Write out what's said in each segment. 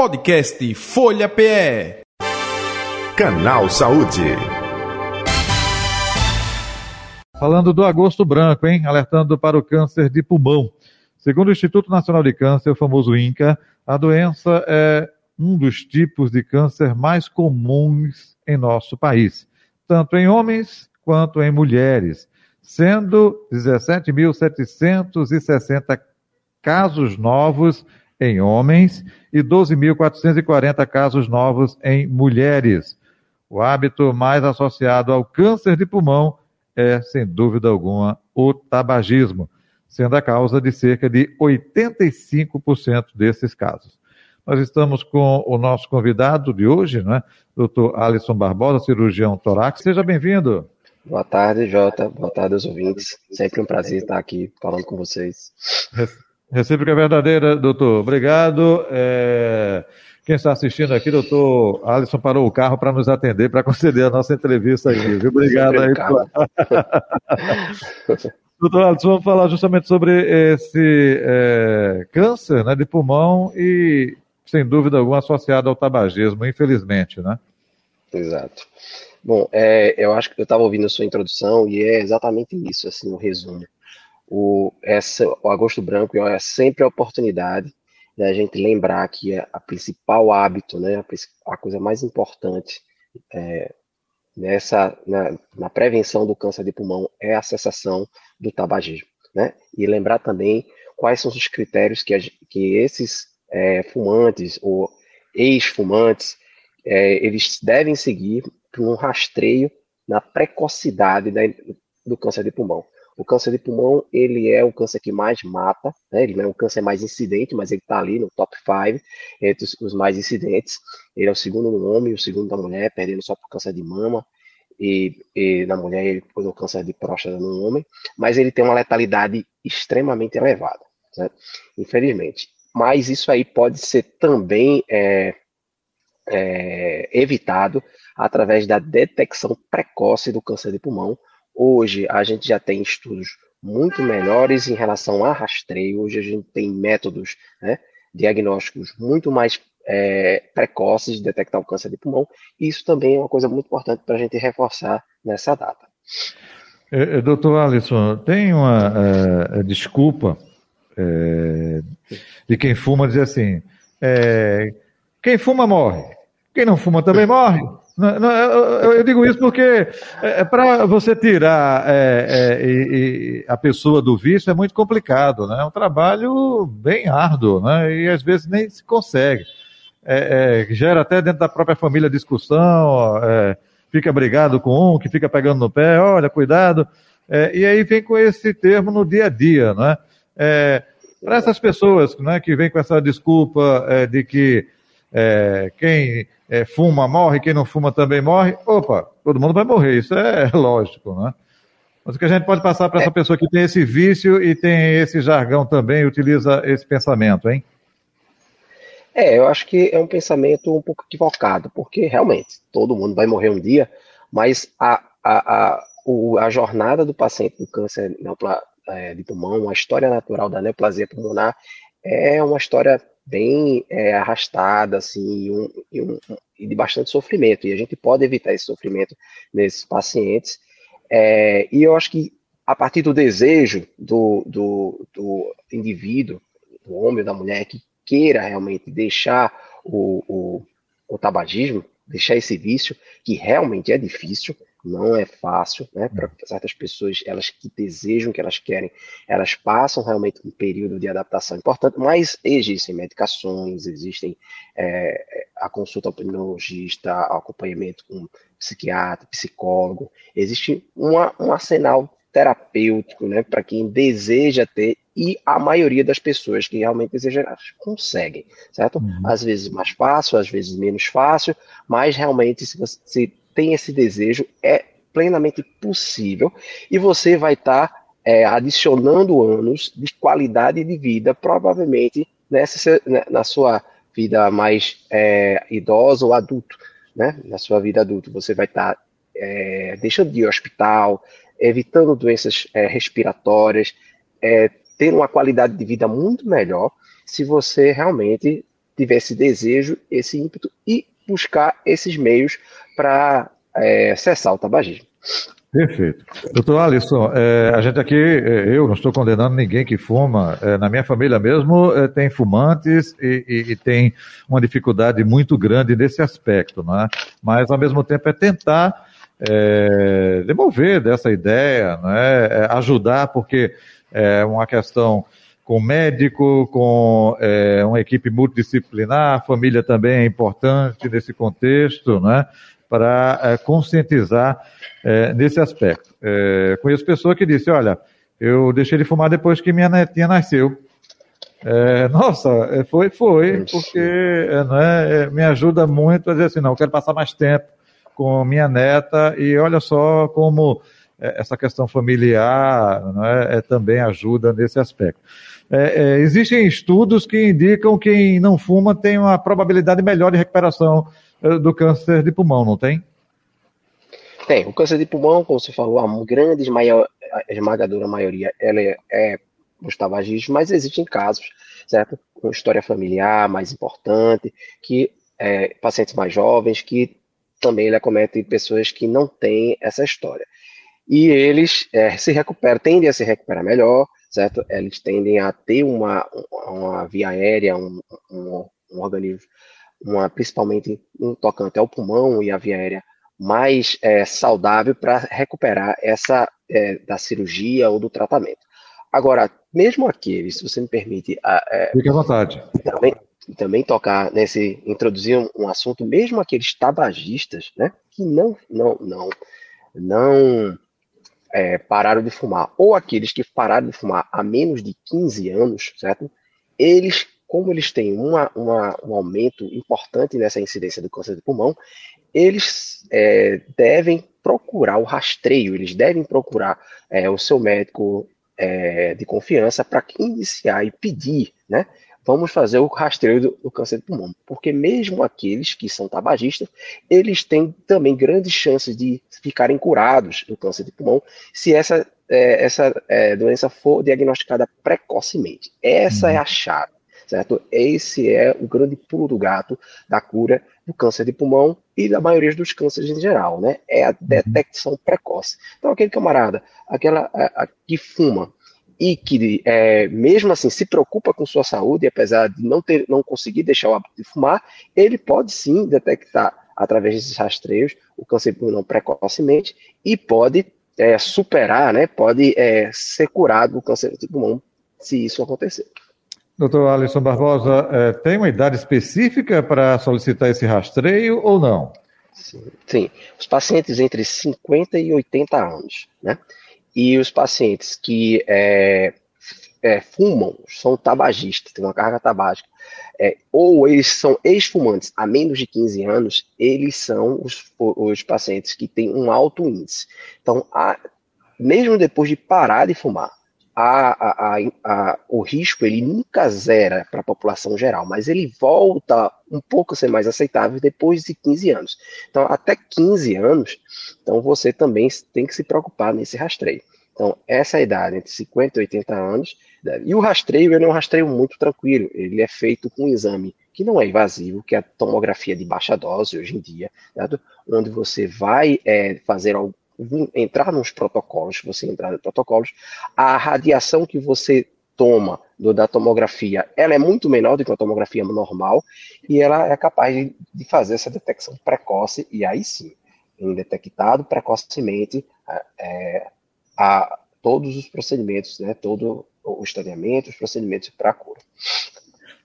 Podcast Folha PE. Canal Saúde. Falando do agosto branco, hein? Alertando para o câncer de pulmão. Segundo o Instituto Nacional de Câncer, o famoso INCA, a doença é um dos tipos de câncer mais comuns em nosso país, tanto em homens quanto em mulheres, sendo 17.760 casos novos em homens e 12.440 casos novos em mulheres. O hábito mais associado ao câncer de pulmão é, sem dúvida alguma, o tabagismo, sendo a causa de cerca de 85% desses casos. Nós estamos com o nosso convidado de hoje, né, Dr. Alisson Barbosa, cirurgião torácico. Seja bem-vindo. Boa tarde, Jota. Boa tarde aos ouvintes. Sempre um prazer estar aqui falando com vocês. Recíproca verdadeira, doutor. Obrigado. É... Quem está assistindo aqui, doutor Alisson parou o carro para nos atender, para conceder a nossa entrevista aí, viu? Obrigado aí. doutor Alisson, vamos falar justamente sobre esse é, câncer né, de pulmão e, sem dúvida alguma, associado ao tabagismo, infelizmente, né? Exato. Bom, é, eu acho que eu estava ouvindo a sua introdução e é exatamente isso, assim, o um resumo o, essa, o Agosto Branco é sempre a oportunidade da gente lembrar que a, a principal hábito, né, a, a coisa mais importante é, nessa, na, na, prevenção do câncer de pulmão é a cessação do tabagismo. Né? E lembrar também quais são os critérios que, a, que esses é, fumantes ou ex-fumantes é, eles devem seguir para um rastreio na precocidade da, do câncer de pulmão. O câncer de pulmão, ele é o câncer que mais mata, né? ele não é o câncer mais incidente, mas ele está ali no top 5 entre os, os, mais incidentes. Ele é o segundo no homem, o segundo da mulher, perdendo só por câncer de mama, e, e na mulher ele por o câncer de próstata no homem, mas ele tem uma letalidade extremamente elevada, infelizmente. Mas isso aí pode ser também é, é, evitado através da detecção precoce do câncer de pulmão, Hoje a gente já tem estudos muito melhores em relação a rastreio. Hoje a gente tem métodos né, diagnósticos muito mais é, precoces de detectar o câncer de pulmão. E isso também é uma coisa muito importante para a gente reforçar nessa data. É, é, doutor Alisson, tem uma é, desculpa de quem fuma dizer assim: quem fuma morre, quem não fuma também morre. Eu, digo isso porque é, é para você tirar é, é, a pessoa do vício é muito complicado, né? É um trabalho bem árduo, né? E às vezes nem se consegue. É, é gera até dentro da própria família discussão, fica brigado com um, que fica pegando no pé, olha, cuidado. e aí vem com esse termo no dia a dia, né? para essas pessoas né, que vêm com essa desculpa de que quem é, fuma morre, quem não fuma também morre. Opa, todo mundo vai morrer, isso é lógico, né? Mas o que a gente pode passar para essa pessoa que tem esse vício e tem esse jargão também, utiliza esse pensamento, hein? É, eu acho que é um pensamento um pouco equivocado, porque realmente todo mundo vai morrer um dia, mas a, a, a, o, a jornada do paciente com câncer é, de pulmão, a história natural da neoplasia pulmonar, é uma história bem é, arrastada, assim, um, e, um, e, de bastante sofrimento. E a gente pode evitar esse sofrimento nesses pacientes. É, e eu acho que a partir do desejo do, do, do indivíduo, do homem ou da mulher, que queira realmente deixar o, o, o tabagismo, deixar esse vício, que realmente é difícil, não é fácil, né? Para hum. certas pessoas, elas que desejam, que elas querem, elas passam realmente um período de adaptação importante, mas existem medicações, existem é, a consulta ao pneumologista, acompanhamento com psiquiatra, psicólogo, existe uma, um arsenal terapêutico, né, para quem deseja ter e a maioria das pessoas que realmente desejam conseguem, certo? Uhum. Às vezes mais fácil, às vezes menos fácil, mas realmente se você tem esse desejo, é plenamente possível e você vai estar tá, é, adicionando anos de qualidade de vida, provavelmente nessa, né, na sua vida mais é, idosa ou adulto, né? Na sua vida adulta, você vai estar tá, é, deixando de ir ao hospital, evitando doenças é, respiratórias, é, tendo uma qualidade de vida muito melhor se você realmente tiver esse desejo, esse ímpeto e buscar esses meios para é, cessar o tabagismo. Perfeito. Doutor Alisson, é, a gente aqui, é, eu não estou condenando ninguém que fuma, é, na minha família mesmo é, tem fumantes e, e, e, tem uma dificuldade muito grande nesse aspecto, não é? mas ao mesmo tempo é tentar é, demover dessa ideia, não é? ajudar, porque é uma questão com médico, com é, uma equipe multidisciplinar, a família também é importante nesse contexto, né? para é, conscientizar é, nesse aspecto. É, conheço pessoa que disse, olha, eu deixei de fumar depois que minha netinha nasceu. É, nossa, é, foi, foi, porque é, não é, me ajuda muito a dizer assim, não, eu quero passar mais tempo com minha neta e olha só como essa questão familiar não é, também ajuda nesse aspecto. É, é, existem estudos que indicam que quem não fuma tem uma probabilidade melhor de recuperação é, do câncer de pulmão, não tem? Tem. O câncer de pulmão, como você falou, a grande maior, a esmagadora maioria ela é, é dos tabagistas, mas existem casos, certo? Com história familiar mais importante, que é, pacientes mais jovens que também ele acomete pessoas que não têm essa história. E eles é, se recuperam, tendem a se recuperar melhor, certo? Eles tendem a ter uma, uma via aérea, um, um, um organismo, uma, principalmente um tocante ao pulmão e a via aérea mais é, saudável para recuperar essa é, da cirurgia ou do tratamento. Agora, mesmo aqueles, se você me permite, é, fique à vontade. Também, também tocar nesse, introduzir um, um, assunto, mesmo aqueles tabagistas, né, que não, não, não, não é, pararam de fumar, ou aqueles que pararam de fumar há menos de 15 anos, certo? Eles, como eles têm uma, uma, um aumento importante nessa incidência do câncer de pulmão, eles é, devem procurar o rastreio, eles devem procurar é, o seu médico é, de confiança para iniciar e pedir, né? Vamos fazer o rastreio do, do, câncer de pulmão, porque mesmo aqueles que são tabagistas, eles têm também grandes chances de ficarem curados do câncer de pulmão se essa, é, essa é, doença for diagnosticada precocemente. Essa uhum. é a chave, certo? Esse é o grande pulo do gato da cura do câncer de pulmão e da maioria dos cânceres em geral, né? É a uhum. detecção precoce. Então, aquele camarada, aquela a, a, que fuma, e que é, mesmo assim se preocupa com sua saúde, apesar de não ter, não conseguir deixar o hábito de fumar, ele pode sim detectar através desses rastreios o câncer pulmonar precocemente e pode é, superar, né, pode é, ser curado do câncer de pulmão se isso acontecer. Doutor Alisson Barbosa, é, tem uma idade específica para solicitar esse rastreio ou não? Sim, sim, os pacientes entre 50 e 80 anos, né? E os pacientes que é, é, fumam, são tabagistas, têm uma carga tabágica, é, ou eles são ex-fumantes há menos de 15 anos, eles são os, os pacientes que têm um alto índice. Então, a, mesmo depois de parar de fumar, a, a, o risco ele nunca zera para a população geral, mas ele volta um pouco a ser mais aceitável depois de 15 anos. Então, até 15 anos, então você também tem que se preocupar nesse rastreio. Então, essa é idade, entre 50 e 80 anos. E o rastreio ele é um rastreio muito tranquilo. Ele é feito com um exame que não é invasivo, que é a tomografia de baixa dose hoje em dia, certo? onde você vai é, fazer algo entrar nos protocolos, você entrar nos protocolos, a radiação que você toma do, da tomografia, ela é muito menor do que a tomografia normal e ela é capaz de, de fazer essa detecção precoce e aí sim, detectado precocemente é, a todos os procedimentos, né, todo o estadiamento, os procedimentos para a cura.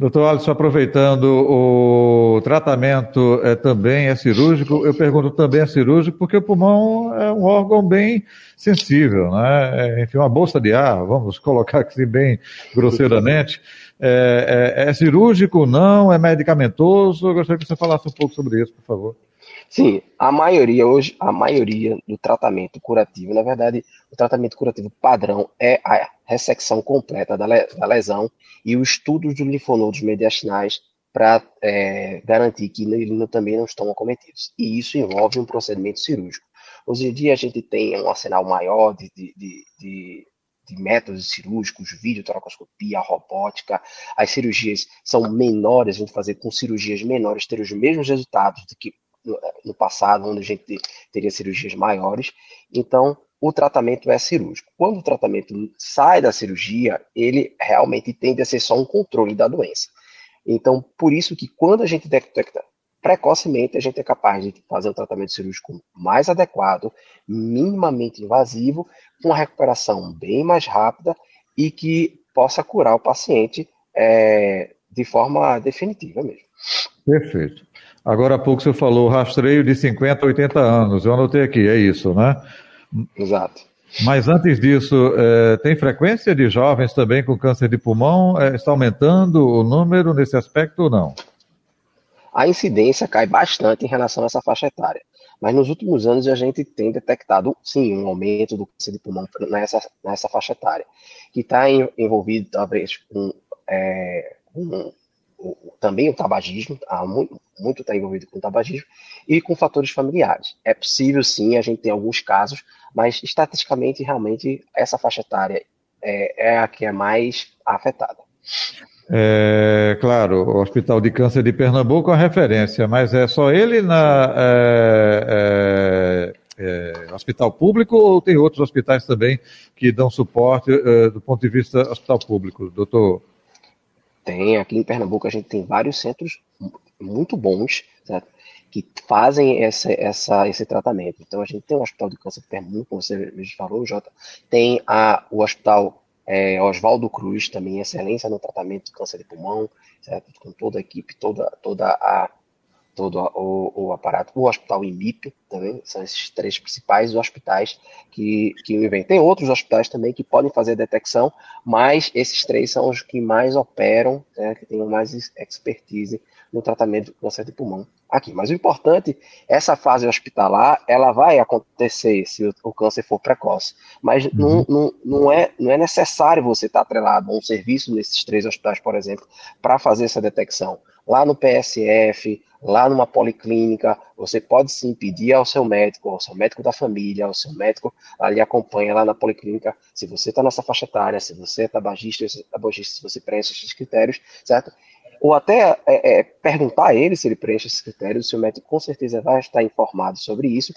Doutor Alisson, aproveitando, o tratamento é, também é cirúrgico. Eu pergunto também é cirúrgico porque o pulmão é um órgão bem sensível, né? É, enfim, uma bolsa de ar, vamos colocar aqui bem grosseiramente. É, é, é cirúrgico, não? É medicamentoso? Eu gostaria que você falasse um pouco sobre isso, por favor. Sim, a maioria hoje, a maioria do tratamento curativo, na verdade, o tratamento curativo padrão é a ressecção completa da, lesão e o estudo dos linfonodos mediastinais para é, garantir que eles também não estão acometidos. E isso envolve um procedimento cirúrgico. Hoje em dia a gente tem um arsenal maior de, de, de, de métodos cirúrgicos, videotoracoscopia, robótica. As cirurgias são menores, a gente fazer com cirurgias menores ter os mesmos resultados do que no passado, onde a gente teria cirurgias maiores. Então, o tratamento é cirúrgico. Quando o tratamento sai da cirurgia, ele realmente tende a ser só um controle da doença. Então, por isso que quando a gente detecta precocemente, a gente é capaz de fazer um tratamento cirúrgico mais adequado, minimamente invasivo, com uma recuperação bem mais rápida e que possa curar o paciente é, de forma definitiva mesmo. Perfeito. Agora há pouco você falou rastreio de 50 a 80 anos. Eu anotei aqui, é isso, né? Exato. Mas antes disso, é, tem frequência de jovens também com câncer de pulmão? É, está aumentando o número nesse aspecto ou não? A incidência cai bastante em relação a essa faixa etária. Mas nos últimos anos a gente tem detectado, sim, um aumento do câncer de pulmão nessa, nessa faixa etária, que está envolvido, talvez, com, é, com também o tabagismo, há muito está envolvido com o tabagismo, e com fatores familiares. É possível, sim, a gente tem alguns casos, mas estatisticamente, realmente, essa faixa etária é, é a que é mais afetada. É, claro, o Hospital de Câncer de Pernambuco é uma referência, mas é só ele na é, é, é, hospital público ou tem outros hospitais também que dão suporte é, do ponto de vista hospital público, doutor? Tem, aqui em Pernambuco a gente tem vários centros muito bons, certo? que fazem essa, essa, esse tratamento. Então, a gente tem o Hospital de Câncer de Pernambuco, como você falou, Jota, tem a, o Hospital é, Oswaldo Cruz, também excelência no tratamento de câncer de pulmão, certo? com toda a equipe, toda, toda a, todo o, o, aparato, o Hospital IMIP também, são esses três principais hospitais que, que vem. Tem outros hospitais também que podem fazer detecção, mas esses três são os que mais operam, né, que têm mais expertise no tratamento do câncer de pulmão aqui. Mas o importante, essa fase hospitalar, ela vai acontecer se o, o câncer for precoce. Mas uhum. não, não, não, é, não é necessário você estar atrelado a um serviço nesses três hospitais, por exemplo, para fazer essa detecção. Lá no PSF, lá numa policlínica, você pode sim pedir ao seu médico, ao seu médico da família, ao seu médico ali acompanha lá na policlínica, se você está nessa faixa etária, se você é tabagista, se, tabagista, se você preenche esses critérios, certo? ou até é, é, perguntar a ele se ele preenche esses critérios, o seu médico com certeza vai estar informado sobre isso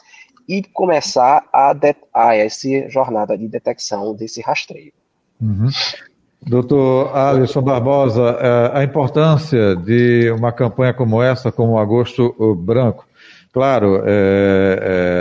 e começar a, a essa jornada de detecção desse rastreio. Uhum. Doutor Alisson Barbosa, é, a importância de uma campanha como essa, como o Agosto Branco, claro, é,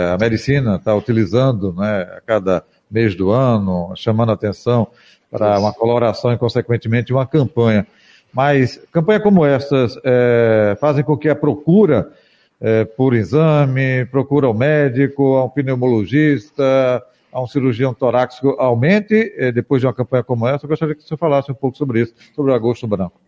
é, a medicina está utilizando né, a cada mês do ano, chamando atenção para uma coloração e, consequentemente, uma campanha. Mas campanhas como essas é, fazem com que a procura é, por exame, procura ao médico, a um pneumologista, a um cirurgião torácico aumente é, depois de uma campanha como essa. Eu gostaria que você falasse um pouco sobre isso, sobre o agosto branco.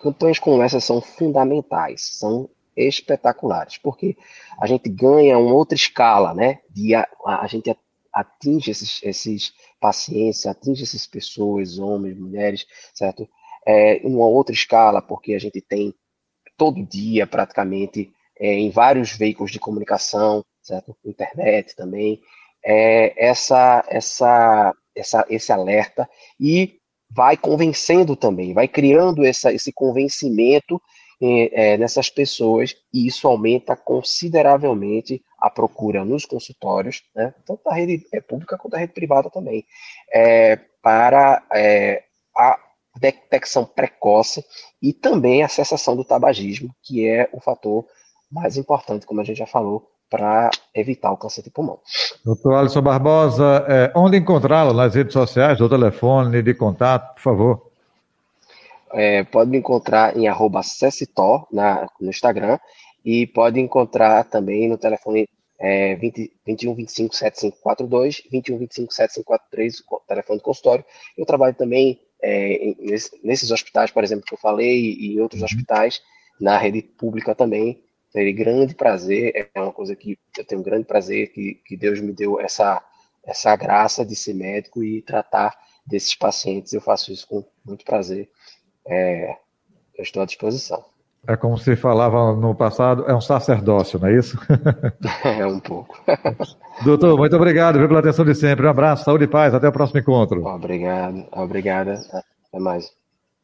Campanhas como essas são fundamentais, são espetaculares, porque a gente ganha uma outra escala, né? De a, a gente atinge esses, esses pacientes, atinge essas pessoas, homens, mulheres, certo? é, uma outra escala, porque a gente tem todo dia praticamente é, em vários veículos de comunicação, certo? Internet também, é, essa, essa, essa, esse alerta e vai convencendo também, vai criando essa, esse convencimento é, nessas pessoas e isso aumenta consideravelmente a procura nos consultórios, né, tanto da rede é, pública quanto da rede privada também, é, para é, a, detecção precoce e também a cessação do tabagismo, que é o fator mais importante, como a gente já falou, para evitar o câncer de pulmão. Doutor Alisson Barbosa, é, onde encontrá-lo nas redes sociais, o telefone de contato, por favor? É, pode me encontrar em arroba na, no Instagram e pode encontrar também no telefone é, 20, 21 25 7542, 21 25 7543, telefone do consultório. Eu trabalho também é, nesses hospitais, por exemplo, que eu falei, e em outros uhum. hospitais, na rede pública também. Terei grande prazer, é uma coisa que eu tenho um grande prazer que, que Deus me deu essa, essa graça de ser médico e tratar desses pacientes. Eu faço isso com muito prazer. É, eu estou à disposição. É como se falava no passado, é um sacerdócio, não é isso? é um pouco. Doutor, muito obrigado pela atenção de sempre. Um abraço, saúde e paz. Até o próximo encontro. Obrigado, obrigada. Até mais.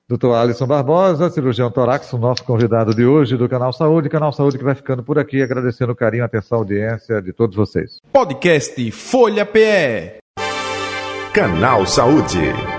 Doutor Alisson Barbosa, cirurgião torácico, nosso convidado de hoje do Canal Saúde. Canal Saúde que vai ficando por aqui, agradecendo o carinho, a atenção, a audiência de todos vocês. Podcast Folha PE. Canal Saúde.